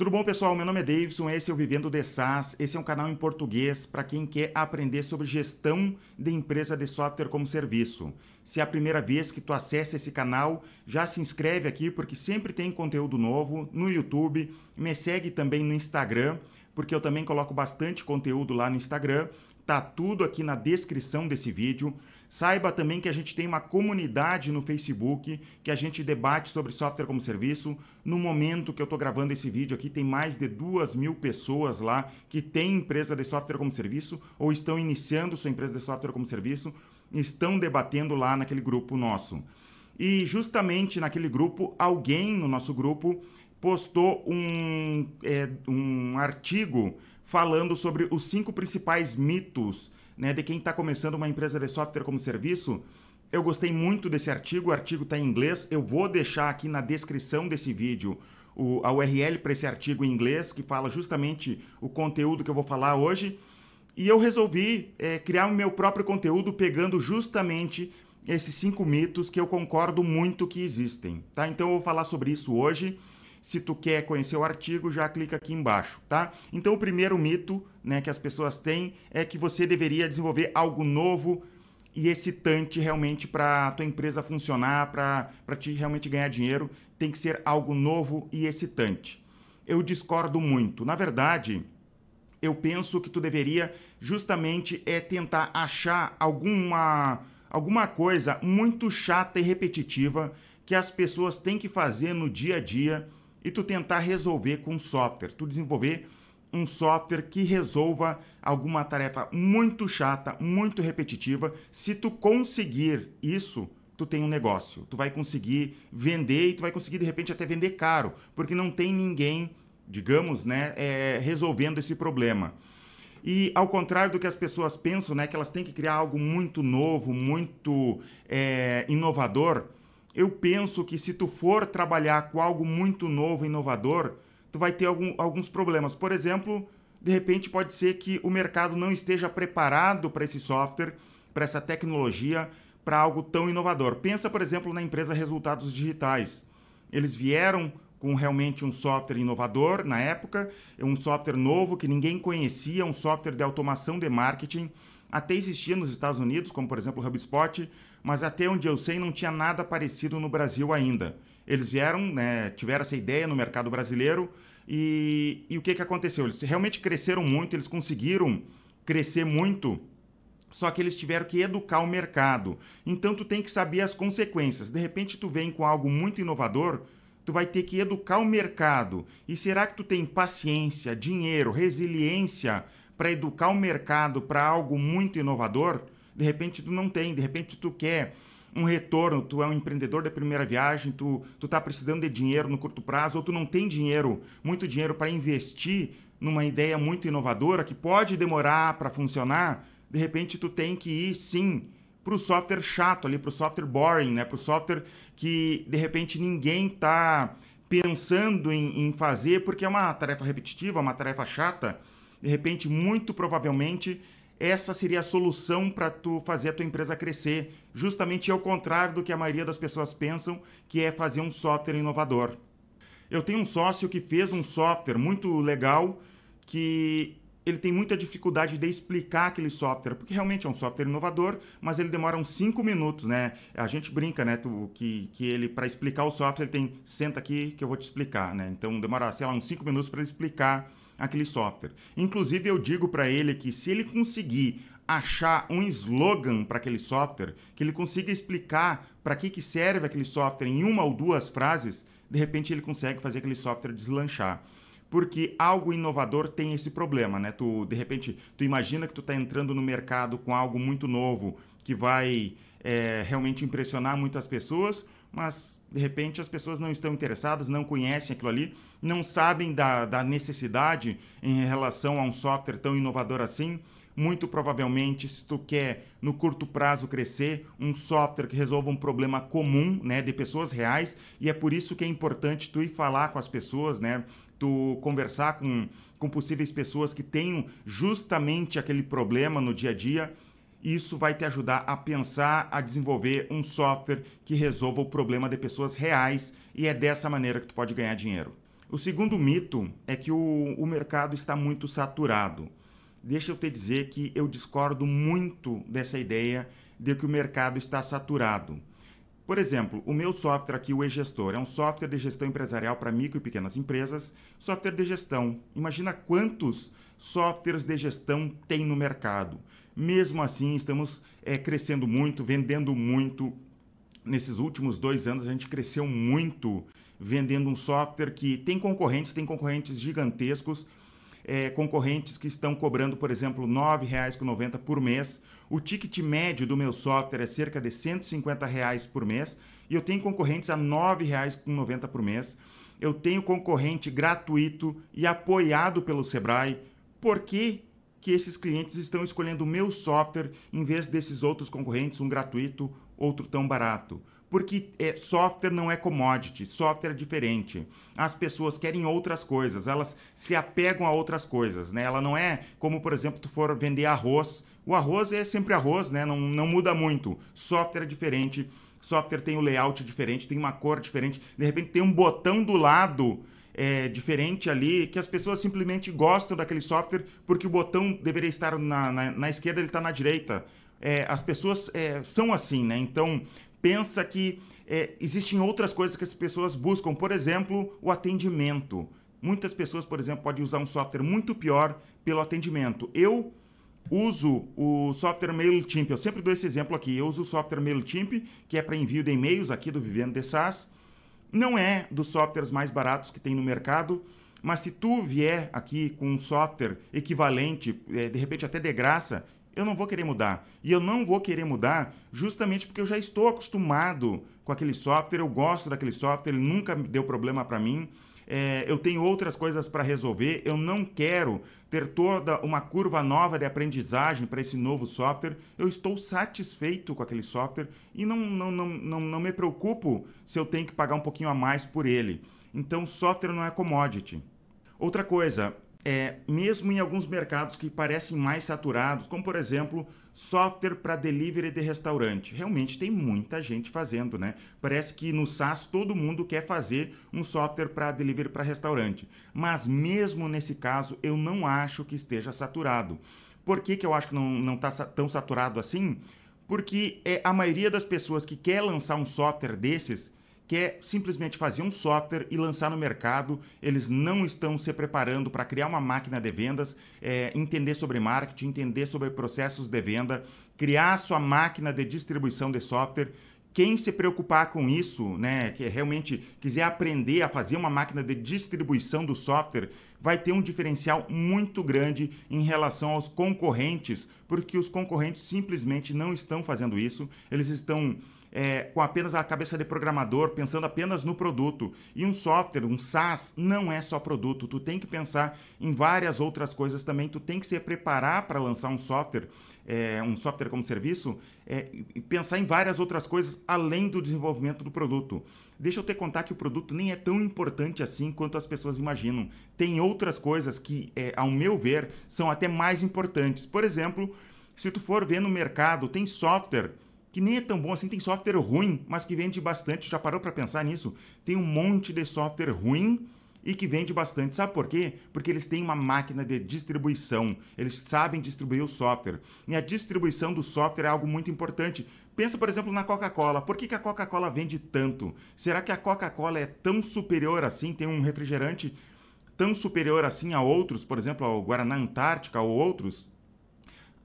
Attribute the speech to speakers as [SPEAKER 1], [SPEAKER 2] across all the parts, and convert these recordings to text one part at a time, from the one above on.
[SPEAKER 1] Tudo bom, pessoal? Meu nome é Davidson, esse é o Vivendo de SaaS. Esse é um canal em português para quem quer aprender sobre gestão de empresa de software como serviço. Se é a primeira vez que tu acessa esse canal, já se inscreve aqui porque sempre tem conteúdo novo no YouTube. Me segue também no Instagram, porque eu também coloco bastante conteúdo lá no Instagram. Tá tudo aqui na descrição desse vídeo. Saiba também que a gente tem uma comunidade no Facebook que a gente debate sobre software como serviço. No momento que eu estou gravando esse vídeo aqui, tem mais de duas mil pessoas lá que têm empresa de software como serviço ou estão iniciando sua empresa de software como serviço, estão debatendo lá naquele grupo nosso. E justamente naquele grupo, alguém no nosso grupo postou um, é, um artigo falando sobre os cinco principais mitos né, de quem está começando uma empresa de software como serviço. Eu gostei muito desse artigo, o artigo está em inglês. Eu vou deixar aqui na descrição desse vídeo o, a URL para esse artigo em inglês, que fala justamente o conteúdo que eu vou falar hoje. E eu resolvi é, criar o meu próprio conteúdo pegando justamente esses cinco mitos que eu concordo muito que existem. Tá? Então eu vou falar sobre isso hoje. Se tu quer conhecer o artigo, já clica aqui embaixo, tá? Então o primeiro mito, né, que as pessoas têm é que você deveria desenvolver algo novo e excitante realmente para a tua empresa funcionar, para te realmente ganhar dinheiro, tem que ser algo novo e excitante. Eu discordo muito. Na verdade, eu penso que tu deveria justamente é tentar achar alguma alguma coisa muito chata e repetitiva que as pessoas têm que fazer no dia a dia e tu tentar resolver com software, tu desenvolver um software que resolva alguma tarefa muito chata, muito repetitiva. Se tu conseguir isso, tu tem um negócio. Tu vai conseguir vender e tu vai conseguir de repente até vender caro, porque não tem ninguém, digamos, né, é, resolvendo esse problema. E ao contrário do que as pessoas pensam, né, que elas têm que criar algo muito novo, muito é, inovador, eu penso que se tu for trabalhar com algo muito novo, inovador, tu vai ter algum, alguns problemas. Por exemplo, de repente pode ser que o mercado não esteja preparado para esse software, para essa tecnologia, para algo tão inovador. Pensa, por exemplo, na empresa Resultados Digitais. Eles vieram com realmente um software inovador na época, um software novo que ninguém conhecia, um software de automação de marketing até existia nos Estados Unidos, como por exemplo o HubSpot, mas até onde eu sei não tinha nada parecido no Brasil ainda. Eles vieram, né, tiveram essa ideia no mercado brasileiro e, e o que, que aconteceu? Eles realmente cresceram muito, eles conseguiram crescer muito, só que eles tiveram que educar o mercado. Então tu tem que saber as consequências. De repente tu vem com algo muito inovador, tu vai ter que educar o mercado. E será que tu tem paciência, dinheiro, resiliência para educar o mercado para algo muito inovador, de repente tu não tem, de repente tu quer um retorno, tu é um empreendedor da primeira viagem, tu tu tá precisando de dinheiro no curto prazo ou tu não tem dinheiro, muito dinheiro para investir numa ideia muito inovadora que pode demorar para funcionar, de repente tu tem que ir sim para o software chato ali, para o software boring, né? Para o software que de repente ninguém tá pensando em, em fazer porque é uma tarefa repetitiva, uma tarefa chata de repente, muito provavelmente, essa seria a solução para tu fazer a tua empresa crescer, justamente ao contrário do que a maioria das pessoas pensam, que é fazer um software inovador. Eu tenho um sócio que fez um software muito legal que ele tem muita dificuldade de explicar aquele software, porque realmente é um software inovador, mas ele demora uns 5 minutos, né? A gente brinca, né, tu, que, que ele, para explicar o software, ele tem, senta aqui que eu vou te explicar, né? Então demora, sei lá, uns 5 minutos para explicar aquele software. Inclusive, eu digo para ele que se ele conseguir achar um slogan para aquele software, que ele consiga explicar para que, que serve aquele software em uma ou duas frases, de repente ele consegue fazer aquele software deslanchar. Porque algo inovador tem esse problema, né? Tu, de repente, tu imagina que tu está entrando no mercado com algo muito novo que vai é, realmente impressionar muitas pessoas, mas de repente as pessoas não estão interessadas, não conhecem aquilo ali, não sabem da, da necessidade em relação a um software tão inovador assim. Muito provavelmente, se tu quer no curto prazo crescer, um software que resolva um problema comum, né, de pessoas reais, e é por isso que é importante tu ir falar com as pessoas, né, tu conversar com, com possíveis pessoas que tenham justamente aquele problema no dia a dia isso vai te ajudar a pensar, a desenvolver um software que resolva o problema de pessoas reais e é dessa maneira que tu pode ganhar dinheiro. O segundo mito é que o, o mercado está muito saturado. Deixa eu te dizer que eu discordo muito dessa ideia de que o mercado está saturado. Por exemplo, o meu software aqui, o eGestor, é um software de gestão empresarial para micro e pequenas empresas, software de gestão. Imagina quantos softwares de gestão tem no mercado. Mesmo assim, estamos é, crescendo muito, vendendo muito. Nesses últimos dois anos, a gente cresceu muito vendendo um software que tem concorrentes, tem concorrentes gigantescos, é, concorrentes que estão cobrando, por exemplo, R$ 9,90 por mês. O ticket médio do meu software é cerca de 150 reais por mês e eu tenho concorrentes a R$ 9,90 por mês. Eu tenho concorrente gratuito e apoiado pelo Sebrae. Por que, que esses clientes estão escolhendo o meu software em vez desses outros concorrentes, um gratuito, outro tão barato? porque é, software não é commodity, software é diferente. As pessoas querem outras coisas, elas se apegam a outras coisas, né? Ela não é como, por exemplo, tu for vender arroz. O arroz é sempre arroz, né? Não, não muda muito. Software é diferente, software tem um layout diferente, tem uma cor diferente. De repente tem um botão do lado é, diferente ali, que as pessoas simplesmente gostam daquele software porque o botão deveria estar na, na, na esquerda, ele está na direita. É, as pessoas é, são assim, né? Então, pensa que é, existem outras coisas que as pessoas buscam, por exemplo, o atendimento. Muitas pessoas, por exemplo, podem usar um software muito pior pelo atendimento. Eu uso o software MailChimp, eu sempre dou esse exemplo aqui. Eu uso o software MailChimp, que é para envio de e-mails aqui do Vivendo de SaaS. Não é dos softwares mais baratos que tem no mercado, mas se tu vier aqui com um software equivalente, é, de repente até de graça, eu não vou querer mudar. E eu não vou querer mudar justamente porque eu já estou acostumado com aquele software, eu gosto daquele software, ele nunca deu problema para mim. É, eu tenho outras coisas para resolver, eu não quero ter toda uma curva nova de aprendizagem para esse novo software. Eu estou satisfeito com aquele software e não, não, não, não, não me preocupo se eu tenho que pagar um pouquinho a mais por ele. Então, software não é commodity. Outra coisa, é, mesmo em alguns mercados que parecem mais saturados, como por exemplo software para delivery de restaurante. Realmente tem muita gente fazendo, né? Parece que no SaaS todo mundo quer fazer um software para delivery para restaurante. Mas mesmo nesse caso, eu não acho que esteja saturado. Por que, que eu acho que não está tão saturado assim? Porque é, a maioria das pessoas que quer lançar um software desses quer simplesmente fazer um software e lançar no mercado. Eles não estão se preparando para criar uma máquina de vendas, é, entender sobre marketing, entender sobre processos de venda, criar sua máquina de distribuição de software. Quem se preocupar com isso, né, que realmente quiser aprender a fazer uma máquina de distribuição do software, vai ter um diferencial muito grande em relação aos concorrentes, porque os concorrentes simplesmente não estão fazendo isso. Eles estão é, com apenas a cabeça de programador, pensando apenas no produto. E um software, um SaaS, não é só produto. Tu tem que pensar em várias outras coisas também. Tu tem que se preparar para lançar um software, é, um software como serviço, é, e pensar em várias outras coisas além do desenvolvimento do produto. Deixa eu te contar que o produto nem é tão importante assim quanto as pessoas imaginam. Tem outras coisas que, é, ao meu ver, são até mais importantes. Por exemplo, se tu for ver no mercado, tem software que nem é tão bom assim, tem software ruim, mas que vende bastante. Já parou para pensar nisso? Tem um monte de software ruim e que vende bastante. Sabe por quê? Porque eles têm uma máquina de distribuição. Eles sabem distribuir o software. E a distribuição do software é algo muito importante. Pensa, por exemplo, na Coca-Cola. Por que, que a Coca-Cola vende tanto? Será que a Coca-Cola é tão superior assim? Tem um refrigerante tão superior assim a outros, por exemplo, ao Guaraná Antártica ou outros?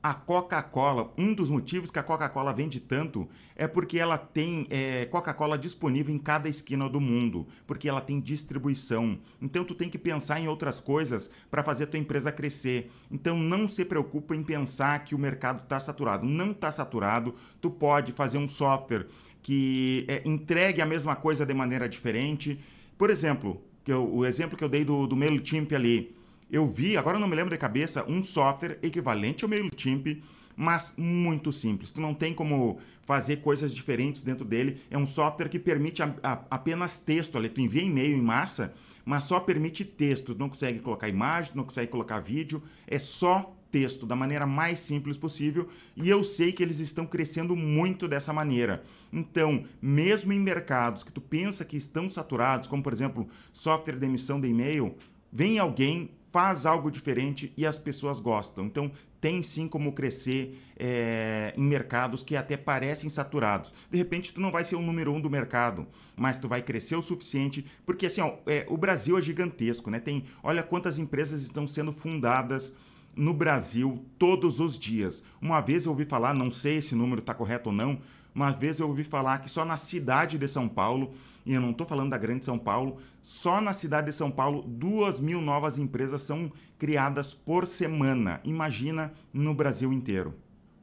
[SPEAKER 1] A Coca-Cola, um dos motivos que a Coca-Cola vende tanto é porque ela tem é, Coca-Cola disponível em cada esquina do mundo, porque ela tem distribuição. Então tu tem que pensar em outras coisas para fazer a tua empresa crescer. Então não se preocupa em pensar que o mercado está saturado. Não está saturado. Tu pode fazer um software que é, entregue a mesma coisa de maneira diferente. Por exemplo, eu, o exemplo que eu dei do, do MailChimp ali eu vi, agora não me lembro de cabeça, um software equivalente ao MailChimp, mas muito simples. Tu não tem como fazer coisas diferentes dentro dele. É um software que permite a, a, apenas texto ali. Tu envia e-mail em massa, mas só permite texto. Tu não consegue colocar imagem, tu não consegue colocar vídeo, é só texto da maneira mais simples possível e eu sei que eles estão crescendo muito dessa maneira. Então, mesmo em mercados que tu pensa que estão saturados, como por exemplo, software de emissão de e-mail, vem alguém faz algo diferente e as pessoas gostam. Então, tem sim como crescer é, em mercados que até parecem saturados. De repente, tu não vai ser o número um do mercado, mas tu vai crescer o suficiente, porque assim, ó, é, o Brasil é gigantesco, né? Tem, olha quantas empresas estão sendo fundadas no Brasil todos os dias. Uma vez eu ouvi falar, não sei se o número está correto ou não, uma vez eu ouvi falar que só na cidade de São Paulo, e eu não estou falando da grande São Paulo, só na cidade de São Paulo, duas mil novas empresas são criadas por semana. Imagina no Brasil inteiro.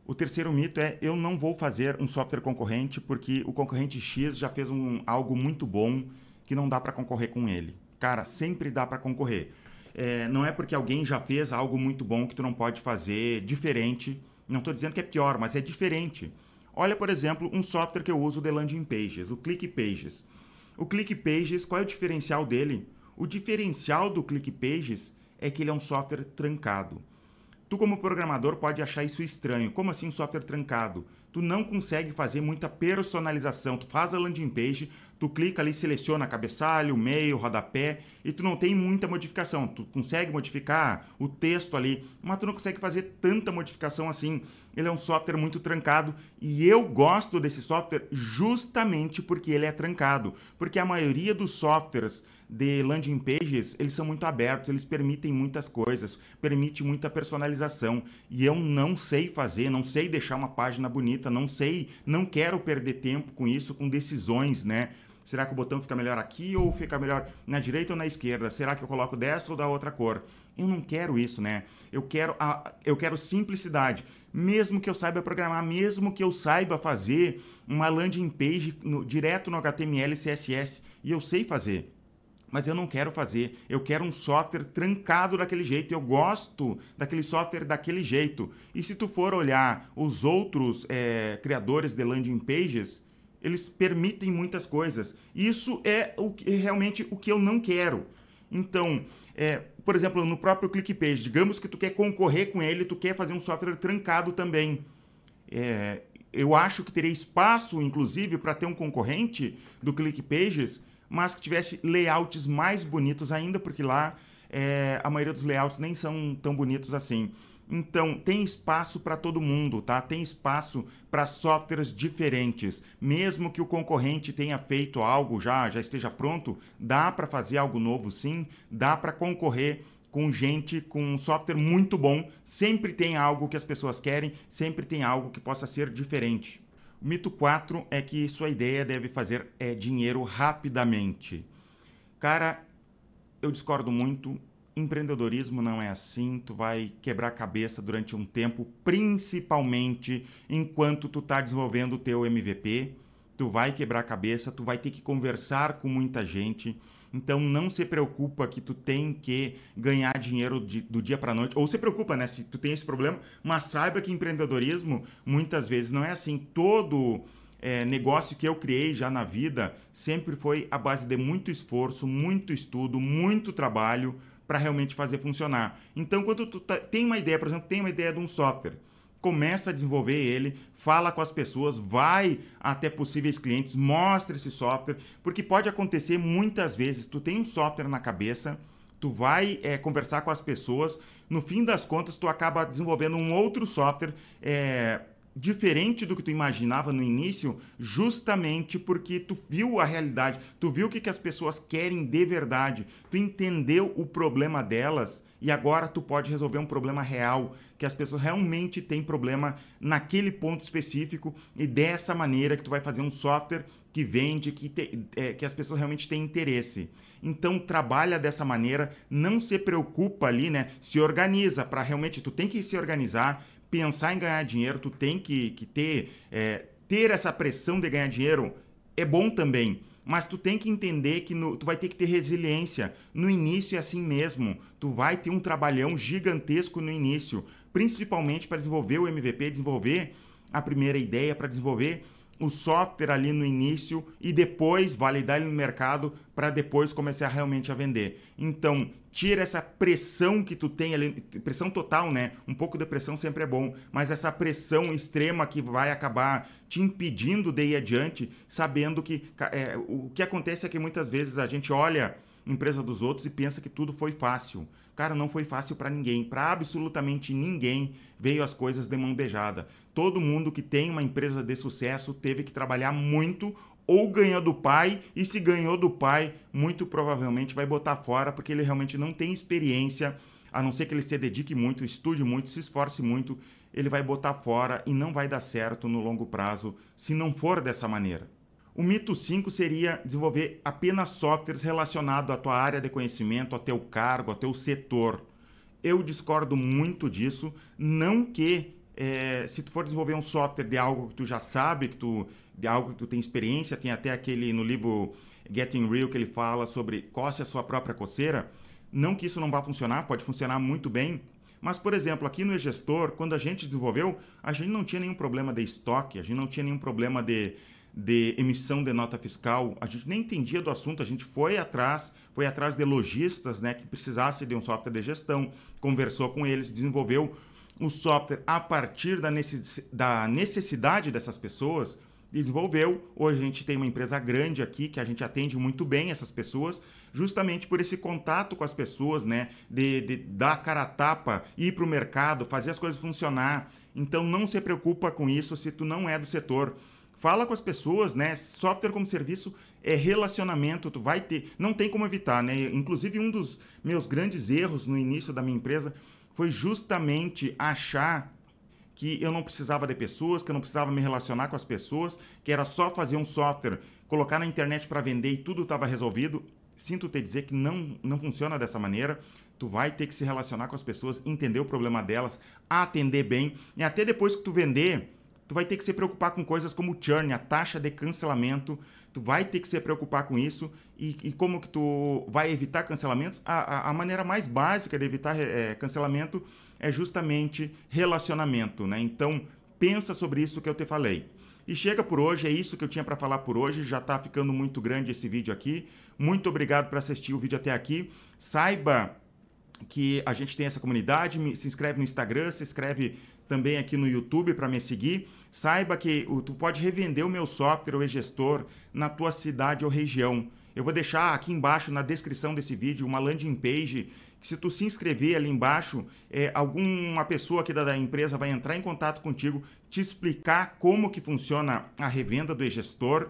[SPEAKER 1] O terceiro mito é eu não vou fazer um software concorrente porque o concorrente X já fez um, algo muito bom que não dá para concorrer com ele. Cara, sempre dá para concorrer. É, não é porque alguém já fez algo muito bom que tu não pode fazer diferente. Não estou dizendo que é pior, mas é diferente. Olha, por exemplo, um software que eu uso de landing pages, o ClickPages. O ClickPages, qual é o diferencial dele? O diferencial do ClickPages é que ele é um software trancado. Tu, como programador, pode achar isso estranho. Como assim um software trancado? Tu não consegue fazer muita personalização. Tu faz a landing page, tu clica ali, seleciona cabeçalho, meio, rodapé e tu não tem muita modificação. Tu consegue modificar o texto ali, mas tu não consegue fazer tanta modificação assim. Ele é um software muito trancado e eu gosto desse software justamente porque ele é trancado, porque a maioria dos softwares de landing pages, eles são muito abertos, eles permitem muitas coisas, permite muita personalização e eu não sei fazer, não sei deixar uma página bonita, não sei, não quero perder tempo com isso, com decisões, né? Será que o botão fica melhor aqui ou fica melhor na direita ou na esquerda? Será que eu coloco dessa ou da outra cor? Eu não quero isso, né? Eu quero, a, eu quero simplicidade. Mesmo que eu saiba programar, mesmo que eu saiba fazer uma landing page no, direto no HTML e CSS, e eu sei fazer. Mas eu não quero fazer. Eu quero um software trancado daquele jeito. Eu gosto daquele software daquele jeito. E se tu for olhar os outros é, criadores de landing pages, eles permitem muitas coisas. Isso é o que, realmente o que eu não quero. Então, é, por exemplo, no próprio ClickPage, digamos que tu quer concorrer com ele, tu quer fazer um software trancado também. É, eu acho que teria espaço, inclusive, para ter um concorrente do ClickPages, mas que tivesse layouts mais bonitos ainda, porque lá é, a maioria dos layouts nem são tão bonitos assim. Então, tem espaço para todo mundo, tá? Tem espaço para softwares diferentes. Mesmo que o concorrente tenha feito algo já, já esteja pronto, dá para fazer algo novo sim, dá para concorrer com gente com um software muito bom. Sempre tem algo que as pessoas querem, sempre tem algo que possa ser diferente. O mito 4 é que sua ideia deve fazer é, dinheiro rapidamente. Cara, eu discordo muito Empreendedorismo não é assim, tu vai quebrar a cabeça durante um tempo, principalmente enquanto tu está desenvolvendo o teu MVP. Tu vai quebrar a cabeça, tu vai ter que conversar com muita gente. Então não se preocupa que tu tem que ganhar dinheiro de, do dia para noite. Ou se preocupa, né, se tu tem esse problema, mas saiba que empreendedorismo muitas vezes não é assim. Todo é, negócio que eu criei já na vida sempre foi a base de muito esforço, muito estudo, muito trabalho para realmente fazer funcionar. Então, quando tu tá, tem uma ideia, por exemplo, tem uma ideia de um software, começa a desenvolver ele, fala com as pessoas, vai até possíveis clientes, mostra esse software, porque pode acontecer muitas vezes, tu tem um software na cabeça, tu vai é, conversar com as pessoas, no fim das contas tu acaba desenvolvendo um outro software é, diferente do que tu imaginava no início, justamente porque tu viu a realidade, tu viu o que, que as pessoas querem de verdade, tu entendeu o problema delas e agora tu pode resolver um problema real, que as pessoas realmente têm problema naquele ponto específico e dessa maneira que tu vai fazer um software que vende, que, te, é, que as pessoas realmente têm interesse. Então trabalha dessa maneira, não se preocupa ali, né? Se organiza para realmente tu tem que se organizar, pensar em ganhar dinheiro, tu tem que, que ter, é, ter essa pressão de ganhar dinheiro é bom também. Mas tu tem que entender que no, tu vai ter que ter resiliência. No início é assim mesmo. Tu vai ter um trabalhão gigantesco no início, principalmente para desenvolver o MVP, desenvolver a primeira ideia, para desenvolver o software ali no início e depois validar ele no mercado para depois começar realmente a vender. Então, tira essa pressão que tu tem ali, pressão total, né? Um pouco de pressão sempre é bom, mas essa pressão extrema que vai acabar te impedindo de ir adiante, sabendo que é, o que acontece é que muitas vezes a gente olha empresa dos outros e pensa que tudo foi fácil. Cara, não foi fácil para ninguém, para absolutamente ninguém veio as coisas de mão beijada. Todo mundo que tem uma empresa de sucesso teve que trabalhar muito ou ganhou do pai, e se ganhou do pai, muito provavelmente vai botar fora porque ele realmente não tem experiência, a não ser que ele se dedique muito, estude muito, se esforce muito, ele vai botar fora e não vai dar certo no longo prazo se não for dessa maneira. O mito 5 seria desenvolver apenas softwares relacionados à tua área de conhecimento, ao teu cargo, ao teu setor. Eu discordo muito disso. Não que é, se tu for desenvolver um software de algo que tu já sabe, que tu, de algo que tu tem experiência, tem até aquele no livro Getting Real que ele fala sobre coce a sua própria coceira. Não que isso não vá funcionar, pode funcionar muito bem. Mas, por exemplo, aqui no e-gestor, quando a gente desenvolveu, a gente não tinha nenhum problema de estoque, a gente não tinha nenhum problema de, de emissão de nota fiscal, a gente nem entendia do assunto, a gente foi atrás, foi atrás de lojistas né, que precisassem de um software de gestão, conversou com eles, desenvolveu o software a partir da necessidade dessas pessoas, desenvolveu. Hoje a gente tem uma empresa grande aqui que a gente atende muito bem essas pessoas, justamente por esse contato com as pessoas, né? De, de dar cara a tapa, ir para o mercado, fazer as coisas funcionar. Então não se preocupa com isso se tu não é do setor fala com as pessoas, né? Software como serviço é relacionamento, tu vai ter, não tem como evitar, né? Inclusive um dos meus grandes erros no início da minha empresa foi justamente achar que eu não precisava de pessoas, que eu não precisava me relacionar com as pessoas, que era só fazer um software, colocar na internet para vender e tudo estava resolvido. Sinto te dizer que não, não funciona dessa maneira. Tu vai ter que se relacionar com as pessoas, entender o problema delas, atender bem e até depois que tu vender, tu vai ter que se preocupar com coisas como churn, a taxa de cancelamento, tu vai ter que se preocupar com isso e, e como que tu vai evitar cancelamentos? A, a, a maneira mais básica de evitar é, cancelamento é justamente relacionamento, né? Então, pensa sobre isso que eu te falei. E chega por hoje, é isso que eu tinha para falar por hoje. Já está ficando muito grande esse vídeo aqui. Muito obrigado por assistir o vídeo até aqui. Saiba que a gente tem essa comunidade, se inscreve no Instagram, se inscreve também aqui no YouTube para me seguir. Saiba que tu pode revender o meu software ou e-gestor na tua cidade ou região. Eu vou deixar aqui embaixo na descrição desse vídeo uma landing page que se tu se inscrever ali embaixo, é, alguma pessoa aqui da, da, empresa vai entrar em contato contigo, te explicar como que funciona a revenda do e-gestor.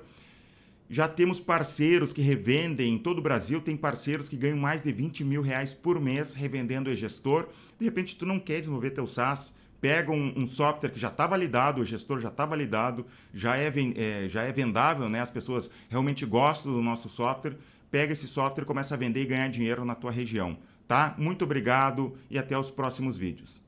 [SPEAKER 1] Já temos parceiros que revendem em todo o Brasil, tem parceiros que ganham mais de 20 mil reais por mês revendendo o e-gestor. De repente tu não quer desenvolver teu SaaS, pega um, um, software que já está validado, o gestor já está validado, já é, é, já é vendável, né? as pessoas realmente gostam do nosso software, pega esse software, começa a vender e ganhar dinheiro na tua região. Tá? Muito obrigado e até os próximos vídeos.